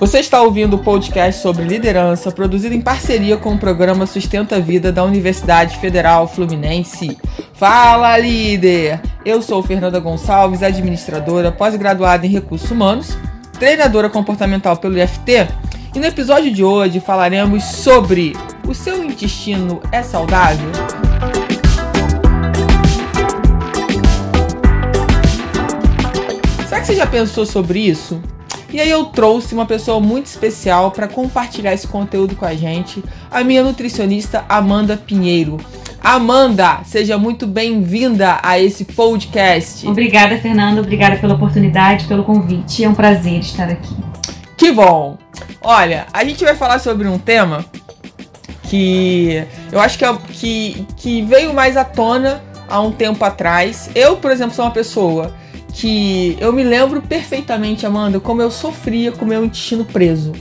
Você está ouvindo o podcast sobre liderança, produzido em parceria com o programa Sustenta a Vida da Universidade Federal Fluminense. Fala, líder! Eu sou Fernanda Gonçalves, administradora, pós-graduada em recursos humanos, treinadora comportamental pelo IFT, e no episódio de hoje falaremos sobre o seu intestino é saudável? Será que você já pensou sobre isso? E aí eu trouxe uma pessoa muito especial para compartilhar esse conteúdo com a gente, a minha nutricionista Amanda Pinheiro. Amanda, seja muito bem-vinda a esse podcast. Obrigada, Fernanda. Obrigada pela oportunidade, pelo convite. É um prazer estar aqui. Que bom! Olha, a gente vai falar sobre um tema que eu acho que, é, que, que veio mais à tona há um tempo atrás. Eu, por exemplo, sou uma pessoa que eu me lembro perfeitamente, Amanda, como eu sofria com meu intestino preso.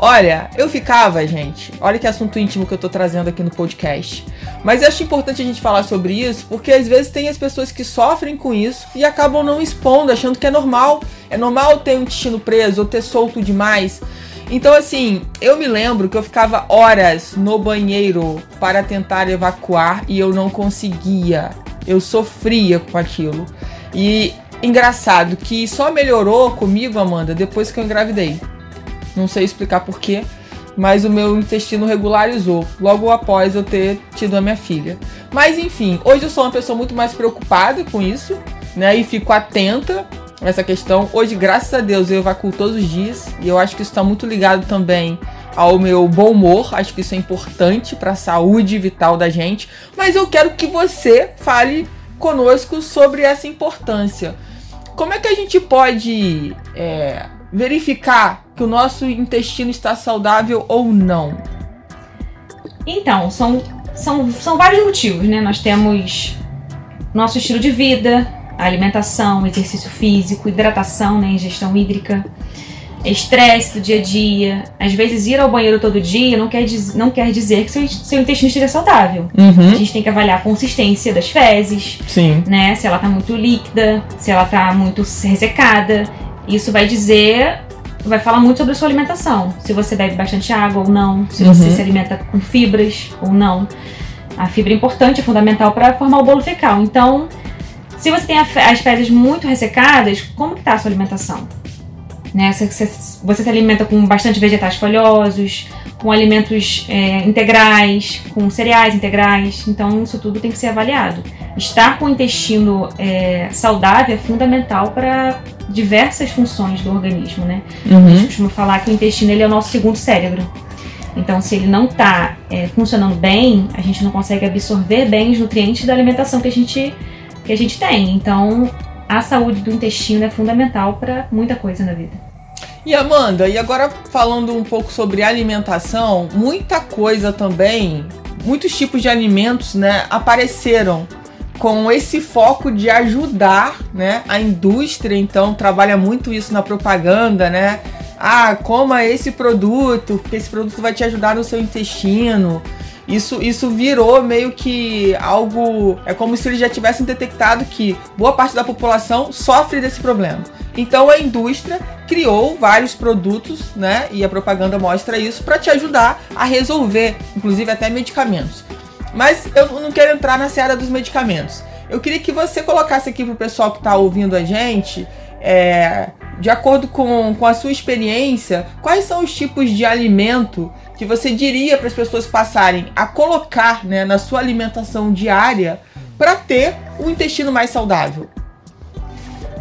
Olha, eu ficava, gente. Olha que assunto íntimo que eu tô trazendo aqui no podcast. Mas eu acho importante a gente falar sobre isso, porque às vezes tem as pessoas que sofrem com isso e acabam não expondo, achando que é normal. É normal ter um intestino preso ou ter solto demais. Então, assim, eu me lembro que eu ficava horas no banheiro para tentar evacuar e eu não conseguia. Eu sofria com aquilo. E engraçado que só melhorou comigo, Amanda, depois que eu engravidei. Não sei explicar porquê, mas o meu intestino regularizou logo após eu ter tido a minha filha. Mas enfim, hoje eu sou uma pessoa muito mais preocupada com isso, né? E fico atenta a essa questão. Hoje, graças a Deus, eu evacuo todos os dias e eu acho que isso está muito ligado também ao meu bom humor. Acho que isso é importante para a saúde vital da gente. Mas eu quero que você fale conosco sobre essa importância. Como é que a gente pode é, verificar que o nosso intestino está saudável ou não? Então, são, são, são vários motivos, né? Nós temos nosso estilo de vida, alimentação, exercício físico, hidratação, né? ingestão hídrica, estresse do dia a dia. Às vezes, ir ao banheiro todo dia não quer, diz, não quer dizer que seu, seu intestino esteja saudável. Uhum. A gente tem que avaliar a consistência das fezes, Sim. né? Se ela tá muito líquida, se ela tá muito ressecada. Isso vai dizer, vai falar muito sobre a sua alimentação. Se você bebe bastante água ou não, se você Uhum. se alimenta com fibras ou não. A fibra é importante, é fundamental para formar o bolo fecal. Então, se você tem as fezes muito ressecadas, como que tá a sua alimentação? Né? Você, você- se alimenta com bastante vegetais folhosos, com alimentos é, integrais, com cereais integrais. Então, isso tudo tem que ser avaliado. Estar com o intestino é, saudável é fundamental para diversas funções do organismo, né? A gente Uhum. costuma falar que o intestino ele é o nosso segundo cérebro. Então, se ele não está funcionando bem, a gente não consegue absorver bem os nutrientes da alimentação que a gente, que a gente tem. Então, a saúde do intestino é fundamental para muita coisa na vida. E Amanda, e agora falando um pouco sobre alimentação, muita coisa também, muitos tipos de alimentos, né, apareceram com esse foco de ajudar, né, a indústria, então trabalha muito isso na propaganda, né? Ah, coma esse produto, porque esse produto vai te ajudar no seu intestino. Isso, isso virou meio que algo. É como se eles já tivessem detectado que boa parte da população sofre desse problema. Então a indústria criou vários produtos, né? E a propaganda mostra isso para te ajudar a resolver, inclusive até medicamentos. Mas eu não quero entrar na seara dos medicamentos. Eu queria que você colocasse aqui pro pessoal que está ouvindo a gente, é, de acordo com, com a sua experiência, quais são os tipos de alimento que você diria para as pessoas passarem a colocar né, na sua alimentação diária para ter um intestino mais saudável?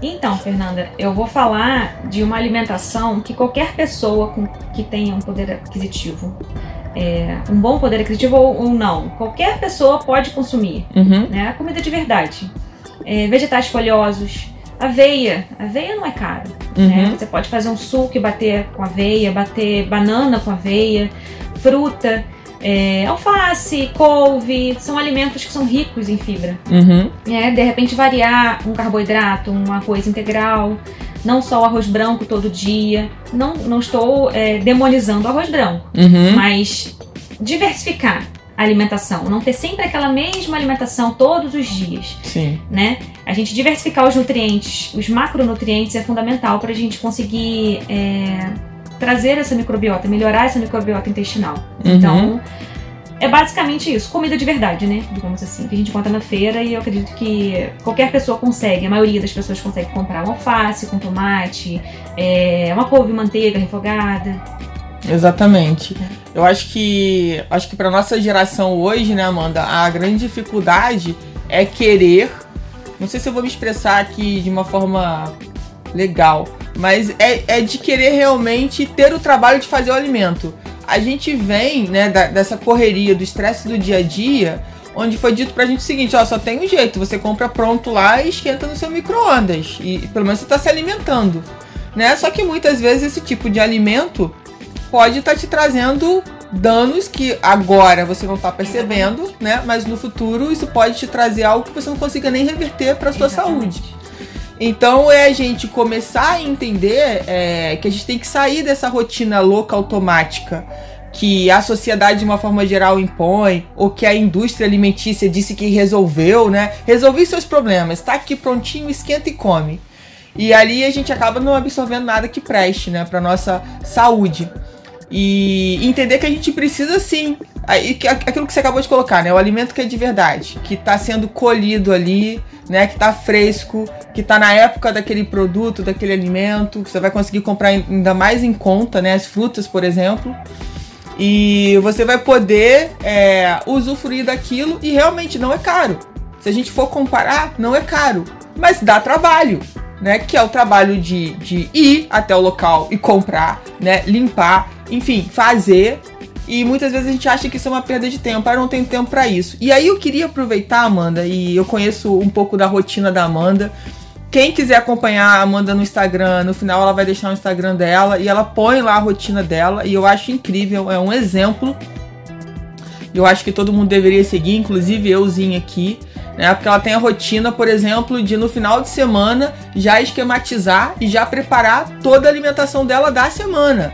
Então, Fernanda, eu vou falar de uma alimentação que qualquer pessoa com, que tenha um poder aquisitivo, é, um bom poder aquisitivo ou, ou não, qualquer pessoa pode consumir. Uhum. né? A comida de verdade. É, vegetais folhosos, aveia. Aveia não é caro. Né? Uhum. Você pode fazer um suco e bater com aveia, bater banana com aveia, fruta, é, alface, couve. São alimentos que são ricos em fibra. Uhum. É, de repente variar um carboidrato, um arroz integral, não só o arroz branco todo dia. Não, não estou é, demonizando o arroz branco, Uhum. mas diversificar alimentação, não ter sempre aquela mesma alimentação todos os dias, Sim. né? A gente diversificar os nutrientes, os macronutrientes é fundamental para a gente conseguir é, trazer essa microbiota, melhorar essa microbiota intestinal. Uhum. Então, é basicamente isso, comida de verdade, né? Digamos assim, que a gente encontra na feira e eu acredito que qualquer pessoa consegue, a maioria das pessoas consegue comprar um alface com tomate, é, uma couve manteiga refogada. Exatamente. Eu acho que acho que para nossa geração hoje, né, Amanda, a grande dificuldade é querer. Não sei se eu vou me expressar aqui de uma forma legal, mas é, é de querer realmente ter o trabalho de fazer o alimento. A gente vem, né, da, dessa correria, do estresse do dia a dia, onde foi dito pra gente o seguinte, ó, só tem um jeito, você compra pronto lá e esquenta no seu micro-ondas. E pelo menos você está se alimentando. Né? Só que muitas vezes esse tipo de alimento pode estar tá te trazendo danos que agora você não está percebendo, né? Mas no futuro isso pode te trazer algo que você não consiga nem reverter para sua Exatamente. saúde. Então é a gente começar a entender é, que a gente tem que sair dessa rotina louca automática que a sociedade de uma forma geral impõe, ou que a indústria alimentícia disse que resolveu, né? Resolvi seus problemas, tá aqui prontinho, esquenta e come. E ali a gente acaba não absorvendo nada que preste, né, para nossa saúde. E entender que a gente precisa sim. Aquilo que você acabou de colocar, né? O alimento que é de verdade, que está sendo colhido ali, né? Que está fresco, que está na época daquele produto, daquele alimento, que você vai conseguir comprar ainda mais em conta, né? As frutas, por exemplo. E você vai poder é, usufruir daquilo e realmente não é caro. Se a gente for comparar, não é caro, mas dá trabalho né? Que é o trabalho de, de ir até o local e comprar, né? Limpar, enfim, fazer. E muitas vezes a gente acha que isso é uma perda de tempo, ah, não tem tempo para isso. E aí eu queria aproveitar, Amanda, e eu conheço um pouco da rotina da Amanda. Quem quiser acompanhar a Amanda no Instagram, no final ela vai deixar o Instagram dela e ela põe lá a rotina dela e eu acho incrível, é um exemplo. Eu acho que todo mundo deveria seguir, inclusive euzinho aqui né? Porque ela tem a rotina, por exemplo, de no final de semana já esquematizar e já preparar toda a alimentação dela da semana.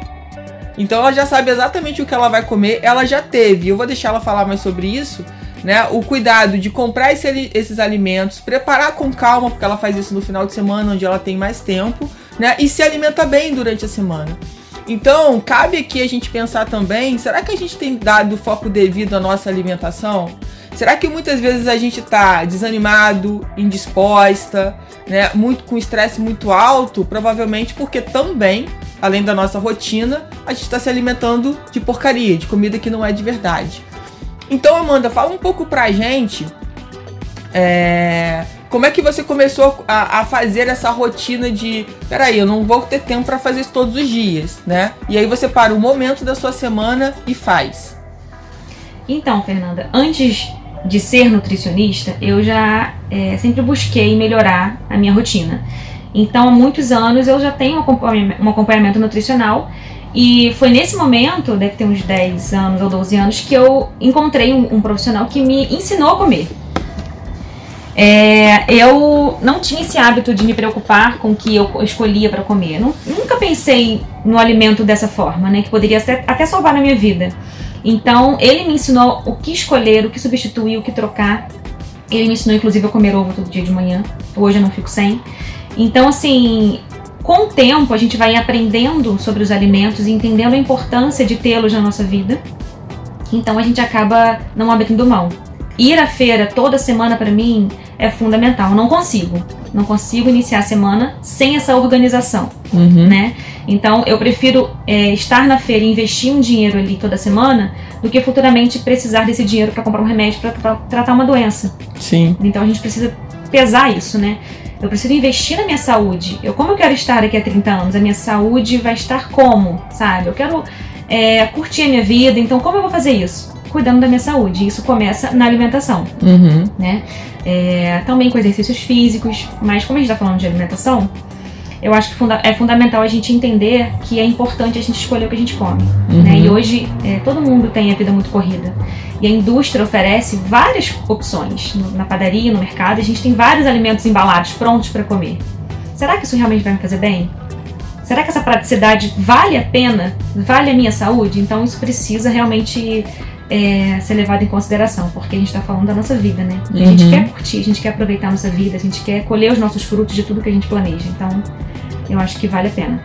Então ela já sabe exatamente o que ela vai comer, ela já teve. Eu vou deixar ela falar mais sobre isso, né? O cuidado de comprar esse, esses alimentos, preparar com calma, porque ela faz isso no final de semana, onde ela tem mais tempo, né? E se alimenta bem durante a semana. Então, cabe aqui a gente pensar também, será que a gente tem dado foco devido à nossa alimentação? Será que muitas vezes a gente está desanimado, indisposta, né, muito com estresse muito alto? Provavelmente porque também, além da nossa rotina, a gente está se alimentando de porcaria, de comida que não é de verdade. Então, Amanda, fala um pouco pra gente é, como é que você começou a, a, fazer essa rotina de, peraí, eu não vou ter tempo para fazer isso todos os dias, né? E aí você para um momento da sua semana e faz. Então, Fernanda, antes de ser nutricionista, eu já é, sempre busquei melhorar a minha rotina. Então, há muitos anos eu já tenho um acompanhamento nutricional e foi nesse momento, deve ter uns 10 anos ou 12 anos, que eu encontrei um, um profissional que me ensinou a comer. É, eu não tinha esse hábito de me preocupar com o que eu escolhia para comer. Eu nunca pensei no alimento dessa forma, né? Que poderia até, até salvar na minha vida. Então, ele me ensinou o que escolher, o que substituir, o que trocar. Ele me ensinou, inclusive, a comer ovo todo dia de manhã. Hoje eu não fico sem. Então, assim, com o tempo, a gente vai aprendendo sobre os alimentos e entendendo a importância de tê-los na nossa vida. Então, a gente acaba não abrindo mão. Ir à feira toda semana, para mim, é fundamental. Eu não consigo. Não consigo iniciar a semana sem essa organização, uhum. né? Então, eu prefiro é, estar na feira e investir um dinheiro ali toda semana do que futuramente precisar desse dinheiro para comprar um remédio para tratar uma doença. Sim. Então, a gente precisa pesar isso, né? Eu preciso investir na minha saúde. Eu, como eu quero estar daqui a 30 anos? A minha saúde vai estar como, sabe? Eu quero é, curtir a minha vida, então como eu vou fazer isso? Cuidando da minha saúde. Isso começa na alimentação, uhum. né? É, também com exercícios físicos, mas como a gente está falando de alimentação, eu acho que funda é fundamental a gente entender que é importante a gente escolher o que a gente come. Uhum. Né? E hoje é, todo mundo tem a vida muito corrida. E a indústria oferece várias opções. Na padaria, no mercado, a gente tem vários alimentos embalados, prontos para comer. Será que isso realmente vai me fazer bem? Será que essa praticidade vale a pena? Vale a minha saúde? Então isso precisa realmente é, ser levado em consideração, porque a gente está falando da nossa vida, né? A gente Uhum. quer curtir, a gente quer aproveitar a nossa vida, a gente quer colher os nossos frutos de tudo que a gente planeja. Então, eu acho que vale a pena.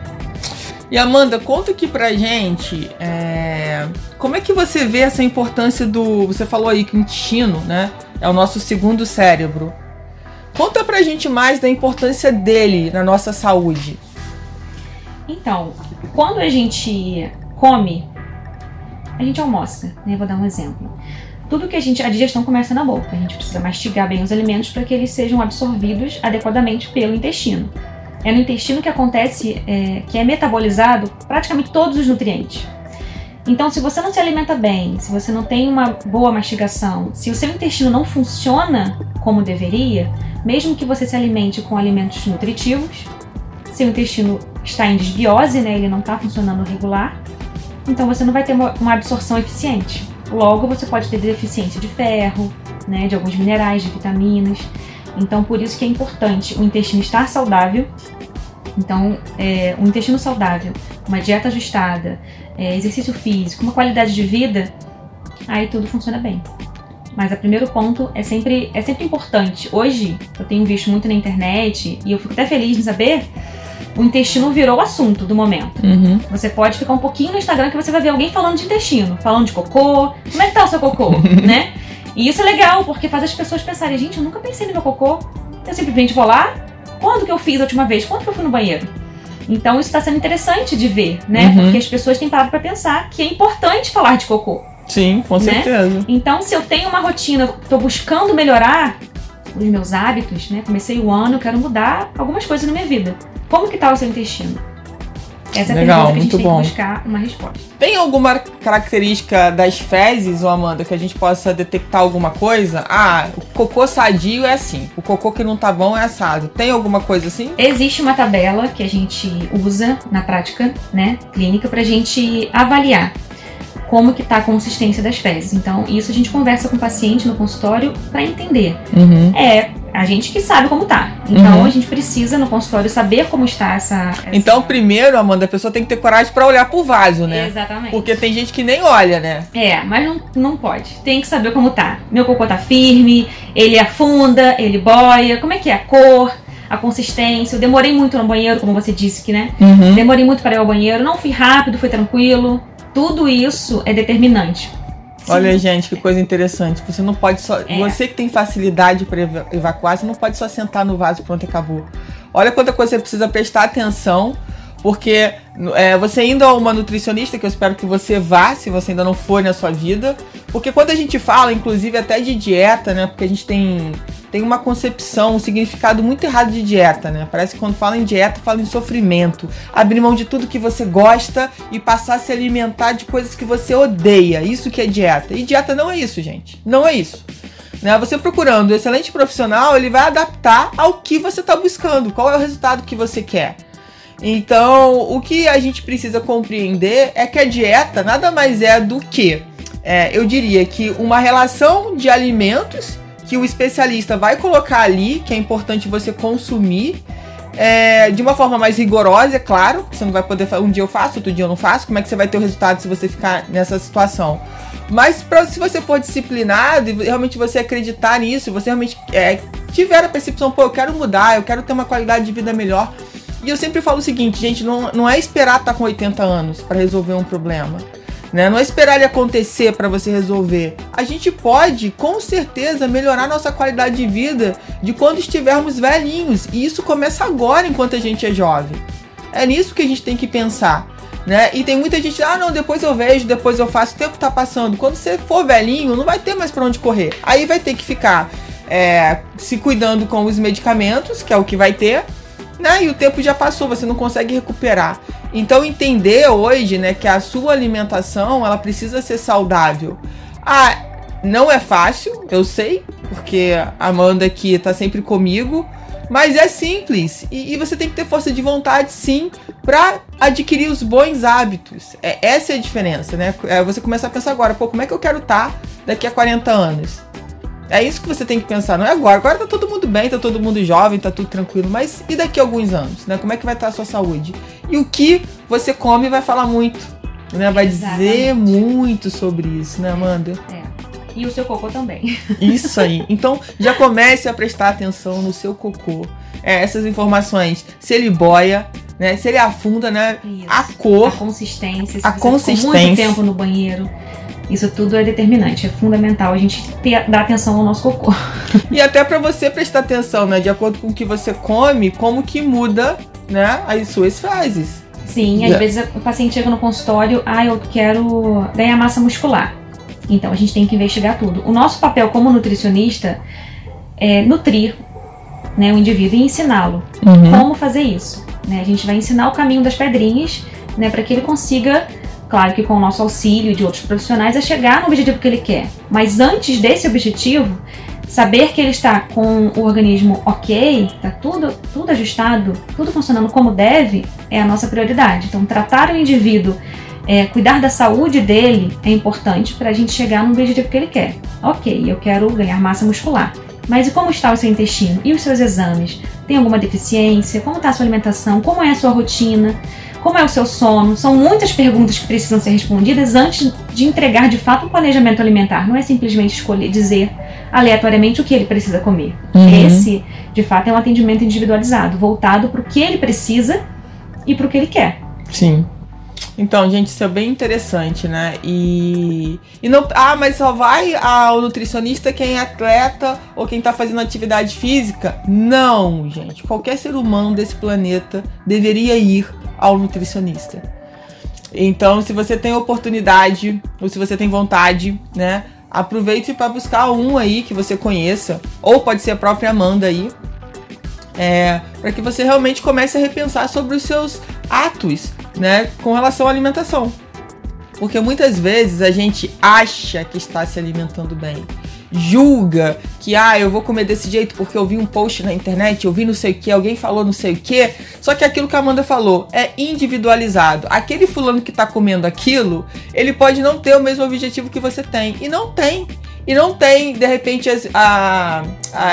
E Amanda, conta aqui pra gente é, como é que você vê essa importância do. Você falou aí que o intestino, né? É o nosso segundo cérebro. Conta pra gente mais da importância dele na nossa saúde. Então, quando a gente come, a gente almoça, né? Vou dar um exemplo. Tudo que a gente. A digestão começa na boca. A gente precisa mastigar bem os alimentos para que eles sejam absorvidos adequadamente pelo intestino. É no intestino que acontece, é, que é metabolizado praticamente todos os nutrientes. Então, se você não se alimenta bem, se você não tem uma boa mastigação, se o seu intestino não funciona como deveria, mesmo que você se alimente com alimentos nutritivos, seu intestino está em desbiose, né, ele não está funcionando regular, então você não vai ter uma, absorção eficiente. Logo, você pode ter deficiência de ferro, né, de alguns minerais, de vitaminas. Então, por isso que é importante o intestino estar saudável. Então, é, um intestino saudável, uma dieta ajustada, é, exercício físico, uma qualidade de vida, aí tudo funciona bem. Mas o primeiro ponto é sempre, é sempre importante. Hoje, eu tenho visto muito na internet e eu fico até feliz em saber o intestino virou o assunto do momento. Uhum. Você pode ficar um pouquinho no Instagram que você vai ver alguém falando de intestino, falando de cocô. Como é que tá o seu cocô, né? E isso é legal, porque faz as pessoas pensarem, gente, eu nunca pensei no meu cocô. Eu simplesmente vou lá. Quando que eu fiz a última vez? Quando que eu fui no banheiro? Então isso está sendo interessante de ver, né? Uhum. Porque as pessoas têm parado para pensar que é importante falar de cocô. Sim, com Né? certeza. Então, se eu tenho uma rotina, estou buscando melhorar os meus hábitos, né? Comecei o ano, quero mudar algumas coisas na minha vida. Como que tá o seu intestino? Essa é a Legal, pergunta que a gente tem bom. que buscar uma resposta. Tem alguma característica das fezes, ô Amanda, que a gente possa detectar alguma coisa? Ah, o cocô sadio é assim, o cocô que não tá bom é assado. Tem alguma coisa assim? Existe uma tabela que a gente usa na prática, né, clínica, pra gente avaliar como que tá a consistência das fezes. Então, isso a gente conversa com o paciente no consultório para entender. Uhum. É a gente que sabe como tá. Então, Uhum. a gente precisa no consultório saber como está essa. essa... Então, primeiro, Amanda, a pessoa tem que ter coragem pra olhar pro vaso, né? Exatamente. Porque tem gente que nem olha, né? É, mas não, não pode. Tem que saber como tá. Meu cocô tá firme, ele afunda, ele boia, como é que é a cor, a consistência. Eu demorei muito no banheiro, como você disse que, né? Uhum. Demorei muito para ir ao banheiro, não fui rápido, fui tranquilo. Tudo isso é determinante. Olha, gente, que coisa interessante. Você não pode só. É. Você que tem facilidade para evacuar, você não pode só sentar no vaso e pronto, acabou. Olha quanta coisa você precisa prestar atenção. Porque é, você indo a uma nutricionista, que eu espero que você vá, se você ainda não for na sua vida. Porque quando a gente fala, inclusive até de dieta, né? Porque a gente tem, tem uma concepção, um significado muito errado de dieta, né? Parece que quando fala em dieta, fala em sofrimento. Abrir mão de tudo que você gosta e passar a se alimentar de coisas que você odeia. Isso que é dieta. E dieta não é isso, gente. Não é isso. Né? Você procurando um excelente profissional, ele vai adaptar ao que você está buscando, qual é o resultado que você quer. Então, o que a gente precisa compreender é que a dieta nada mais é do que, é, eu diria que uma relação de alimentos que o especialista vai colocar ali, que é importante você consumir, é, de uma forma mais rigorosa, é claro. Você não vai poder um dia eu faço, outro dia eu não faço. Como é que você vai ter o resultado se você ficar nessa situação? Mas pra, se você for disciplinado e realmente você acreditar nisso, você realmente é, tiver a percepção, pô, eu quero mudar, eu quero ter uma qualidade de vida melhor. E eu sempre falo o seguinte, gente, não, não é esperar estar com 80 anos para resolver um problema. Né? Não é esperar ele acontecer para você resolver. A gente pode, com certeza, melhorar nossa qualidade de vida de quando estivermos velhinhos. E isso começa agora, enquanto a gente é jovem. É nisso que a gente tem que pensar. Né? E tem muita gente, ah, não, depois eu vejo, depois eu faço, o tempo tá passando. Quando você for velhinho, não vai ter mais para onde correr. Aí vai ter que ficar é, se cuidando com os medicamentos, que é o que vai ter, né? E o tempo já passou, você não consegue recuperar. Então entender hoje, né, que a sua alimentação, ela precisa ser saudável. Ah, não é fácil, eu sei, porque a Amanda aqui tá sempre comigo, mas é simples. E, e você tem que ter força de vontade, sim, para adquirir os bons hábitos. É, essa é a diferença, né? É você começar a pensar agora, pô, como é que eu quero estar daqui a 40 anos? É isso que você tem que pensar, não é agora. Agora tá todo mundo bem, tá todo mundo jovem, tá tudo tranquilo. Mas e daqui a alguns anos, né? Como é que vai estar a sua saúde? E o que você come vai falar muito, né? Vai dizer Exatamente. muito sobre isso, né, Amanda? É. E o seu cocô também. Isso aí. Então já comece a prestar atenção no seu cocô. É, essas informações, se ele boia, né? Se ele afunda, né? Isso. A cor. A consistência. Se A consistência. muito tempo no banheiro. Isso tudo é determinante. É fundamental a gente ter, dar atenção ao nosso cocô. E até pra você prestar atenção, né? De acordo com o que você come, como que muda, né? As suas fezes. Sim, às Yeah. vezes o paciente chega no consultório, ah, eu quero ganhar massa muscular. Então a gente tem que investigar tudo. O nosso papel como nutricionista é nutrir né, o indivíduo e ensiná-lo como fazer isso. né? A gente vai ensinar o caminho das pedrinhas né, para que ele consiga, claro que com o nosso auxílio de outros profissionais, a chegar no objetivo que ele quer. Mas antes desse objetivo, saber que ele está com o organismo ok, está tudo, tudo ajustado, tudo funcionando como deve, é a nossa prioridade. Então, tratar o indivíduo, é, cuidar da saúde dele é importante para a gente chegar no objetivo que ele quer. Ok, eu quero ganhar massa muscular. Mas e como está o seu intestino? E os seus exames? Tem alguma deficiência? Como está a sua alimentação? Como é a sua rotina? Como é o seu sono? São muitas perguntas que precisam ser respondidas antes de entregar de fato um planejamento alimentar. Não é simplesmente escolher dizer aleatoriamente o que ele precisa comer. Uhum. Esse, de fato, é um atendimento individualizado, voltado para o que ele precisa e para o que ele quer. Sim. Então, gente, isso é bem interessante, né? E, e não. Ah, mas só vai ao nutricionista quem é atleta ou quem tá fazendo atividade física? Não, gente. Qualquer ser humano desse planeta deveria ir ao nutricionista. Então, se você tem oportunidade ou se você tem vontade, né? Aproveite para buscar um aí que você conheça, ou pode ser a própria Amanda aí, é, para que você realmente comece a repensar sobre os seus atos, né, com relação à alimentação. Porque muitas vezes a gente acha que está se alimentando bem, julga que ah, eu vou comer desse jeito porque eu vi um post na internet, eu vi não sei o que, alguém falou não sei o que. Só que aquilo que a Amanda falou é individualizado. Aquele fulano que tá comendo aquilo, ele pode não ter o mesmo objetivo que você tem. E não tem. E não tem, de repente, as, a-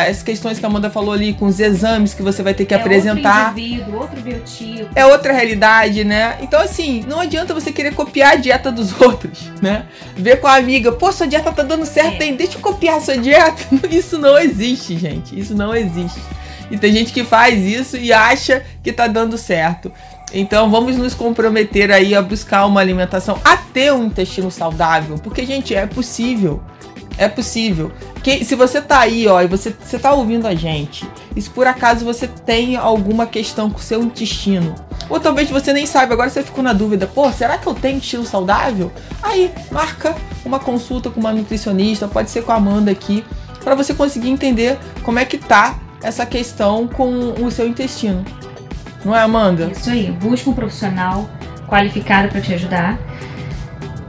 as questões que a Amanda falou ali, com os exames que você vai ter que é apresentar outro indivíduo, outro biotipo. é outra realidade, né? Então, assim, não adianta você querer copiar a dieta dos outros, né? Ver com a amiga, pô, sua dieta tá dando certo, É. hein? Deixa eu copiar a sua dieta. Isso não existe, gente. Isso não existe. E tem gente que faz isso e acha que tá dando certo. Então vamos nos comprometer aí a buscar uma alimentação, a ter um intestino saudável, porque, gente, é possível. É possível. Que, se você tá aí, ó, e você, você tá ouvindo a gente, e se por acaso você tem alguma questão com o seu intestino, ou talvez você nem saiba, agora você ficou na dúvida, pô, será que eu tenho intestino saudável? Aí, marca uma consulta com uma nutricionista, pode ser com a Amanda aqui, para você conseguir entender como é que tá essa questão com o seu intestino. Não é, Amanda? Isso aí, busca um profissional qualificado para te ajudar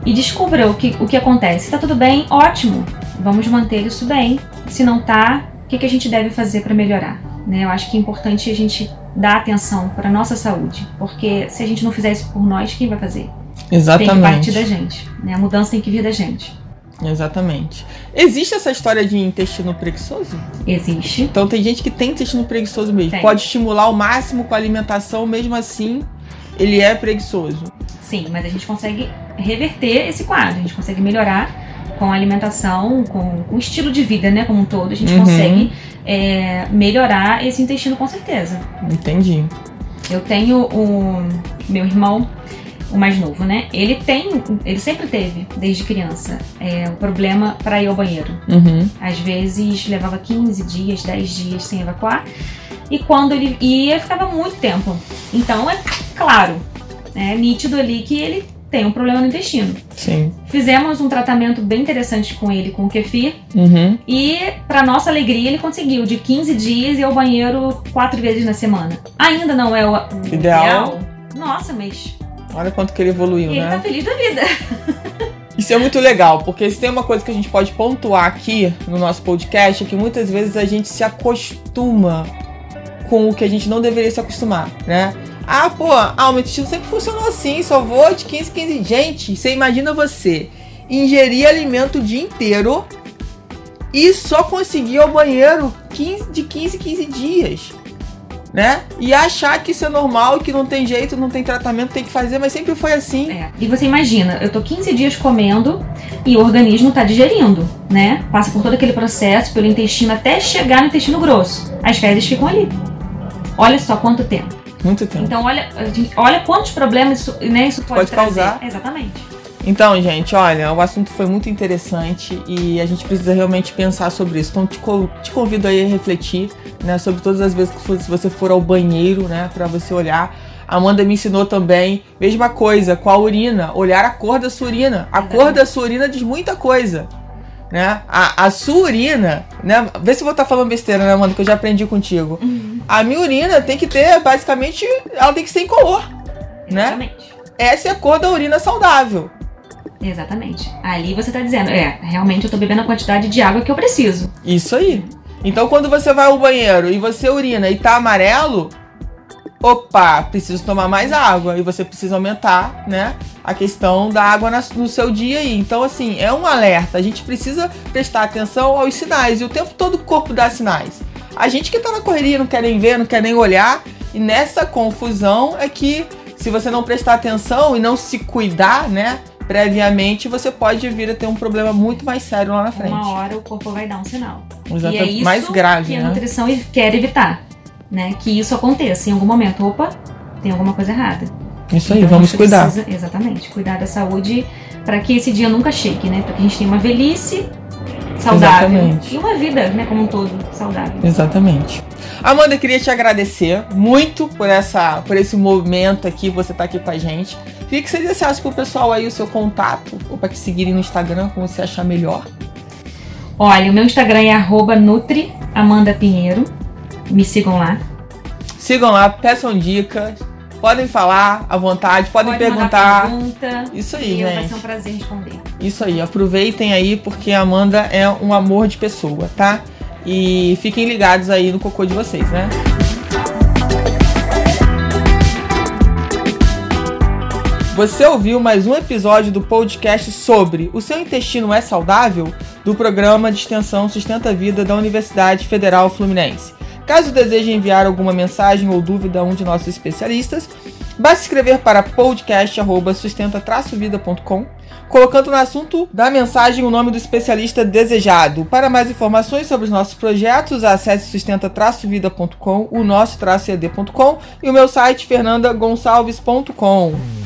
e descubra o que, o que acontece. Se tá tudo bem, ótimo, vamos manter isso bem. Se não tá, o que, que a gente deve fazer para melhorar? Né? Eu acho que é importante a gente dar atenção para nossa saúde, porque se a gente não fizer isso por nós, quem vai fazer? Tem que partir da gente, né? A mudança tem que vir da gente. Exatamente. Existe essa história de intestino preguiçoso? Existe. Então tem gente que tem intestino preguiçoso mesmo. Tem. Pode estimular ao máximo com a alimentação, mesmo assim ele é preguiçoso. Sim, mas a gente consegue reverter esse quadro, a gente consegue melhorar com a alimentação, com, com o estilo de vida, né, como um todo, a gente Uhum. consegue é, melhorar esse intestino com certeza. Entendi. Eu tenho o meu irmão, o mais novo, né? Ele tem, ele sempre teve, desde criança, é, o problema para ir ao banheiro. Uhum. Às vezes levava 15 dias, 10 dias sem evacuar. E quando ele ia, ficava muito tempo. Então é claro, é nítido ali que ele tem um problema no intestino. Sim. Fizemos um tratamento bem interessante com ele, com o kefir. Uhum. E, para nossa alegria, ele conseguiu de 15 dias ir ao banheiro quatro vezes na semana. Ainda não é o, o Ideal. Nossa, mas Olha quanto que ele evoluiu, ele né? tá feliz da vida. Isso é muito legal, porque se tem uma coisa que a gente pode pontuar aqui no nosso podcast é que muitas vezes a gente se acostuma com o que a gente não deveria se acostumar, né? Ah, pô, ah, o meu intestino sempre funcionou assim, só vou de 15 em 15. Gente, você imagina você ingerir alimento o dia inteiro e só conseguir ir ao banheiro 15, de 15 em 15 dias. Né? E achar que isso é normal, que não tem jeito, não tem tratamento, tem que fazer, mas sempre foi assim. É. E você imagina, eu tô 15 dias comendo e o organismo tá digerindo, né? Passa por todo aquele processo, pelo intestino, até chegar no intestino grosso. As fezes ficam ali. Olha só quanto tempo. Muito tempo. Então, olha, olha quantos problemas isso, né, isso pode, Pode causar. Exatamente. Então, gente, olha, o assunto foi muito interessante e a gente precisa realmente pensar sobre isso. Então, te, te convido aí a refletir, né, sobre todas as vezes que for- se você for ao banheiro, né, para você olhar. A Amanda me ensinou também, mesma coisa, com a urina, olhar a cor da sua urina. A cor da sua urina diz muita coisa, né? A, a sua urina, né? Vê se eu vou estar falando besteira, né, Amanda, que eu já aprendi contigo. A minha urina tem que ter, basicamente, ela tem que ser incolor, né? Exatamente. Essa é a cor da urina saudável. Exatamente. Ali você tá dizendo, é, realmente eu tô bebendo a quantidade de água que eu preciso. Isso aí. Então quando você vai ao banheiro e você urina e tá amarelo, opa, preciso tomar mais água. E você precisa aumentar, né? A questão da água no seu dia aí. Então, assim, é um alerta. A gente precisa prestar atenção aos sinais. E o tempo todo o corpo dá sinais. A gente que tá na correria não quer nem ver, não quer nem olhar. E nessa confusão é que se você não prestar atenção e não se cuidar, né? Previamente, você pode vir a ter um problema muito mais sério lá na frente. Uma hora o corpo vai dar um sinal. Exatamente. E é isso mais grave, que a né? nutrição quer evitar, né? Que isso aconteça em algum momento. Opa, tem alguma coisa errada. Isso aí, Então, vamos cuidar. precisa- exatamente, cuidar da saúde para que esse dia nunca chegue, né? Para que a gente tenha uma velhice saudável Exatamente. e uma vida, né, como um todo saudável. Exatamente. Amanda, queria te agradecer muito por essa, por esse momento aqui, você tá aqui com a gente. Queria que você deixasse pro pessoal aí o seu contato, ou para te seguirem no Instagram, como você achar melhor. Olha, o meu Instagram é arroba Nutri Amanda Pinheiro. Me sigam lá. Sigam lá, peçam dicas, podem falar à vontade, podem Pode perguntar. pergunta. Isso aí, e eu vai gente. ser um prazer responder. Isso aí, aproveitem aí, porque a Amanda é um amor de pessoa, tá? E fiquem ligados aí no cocô de vocês, né? Você ouviu mais um episódio do podcast sobre O seu intestino é saudável? do programa de extensão Sustenta a Vida da Universidade Federal Fluminense. Caso deseje enviar alguma mensagem ou dúvida a um de nossos especialistas, basta escrever para podcast@sustenta-vida.com, colocando no assunto da mensagem o nome do especialista desejado. Para mais informações sobre os nossos projetos, acesse sustenta-vida.com, o nosso-ed.com e o meu site fernandagonçalves.com.